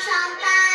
上班。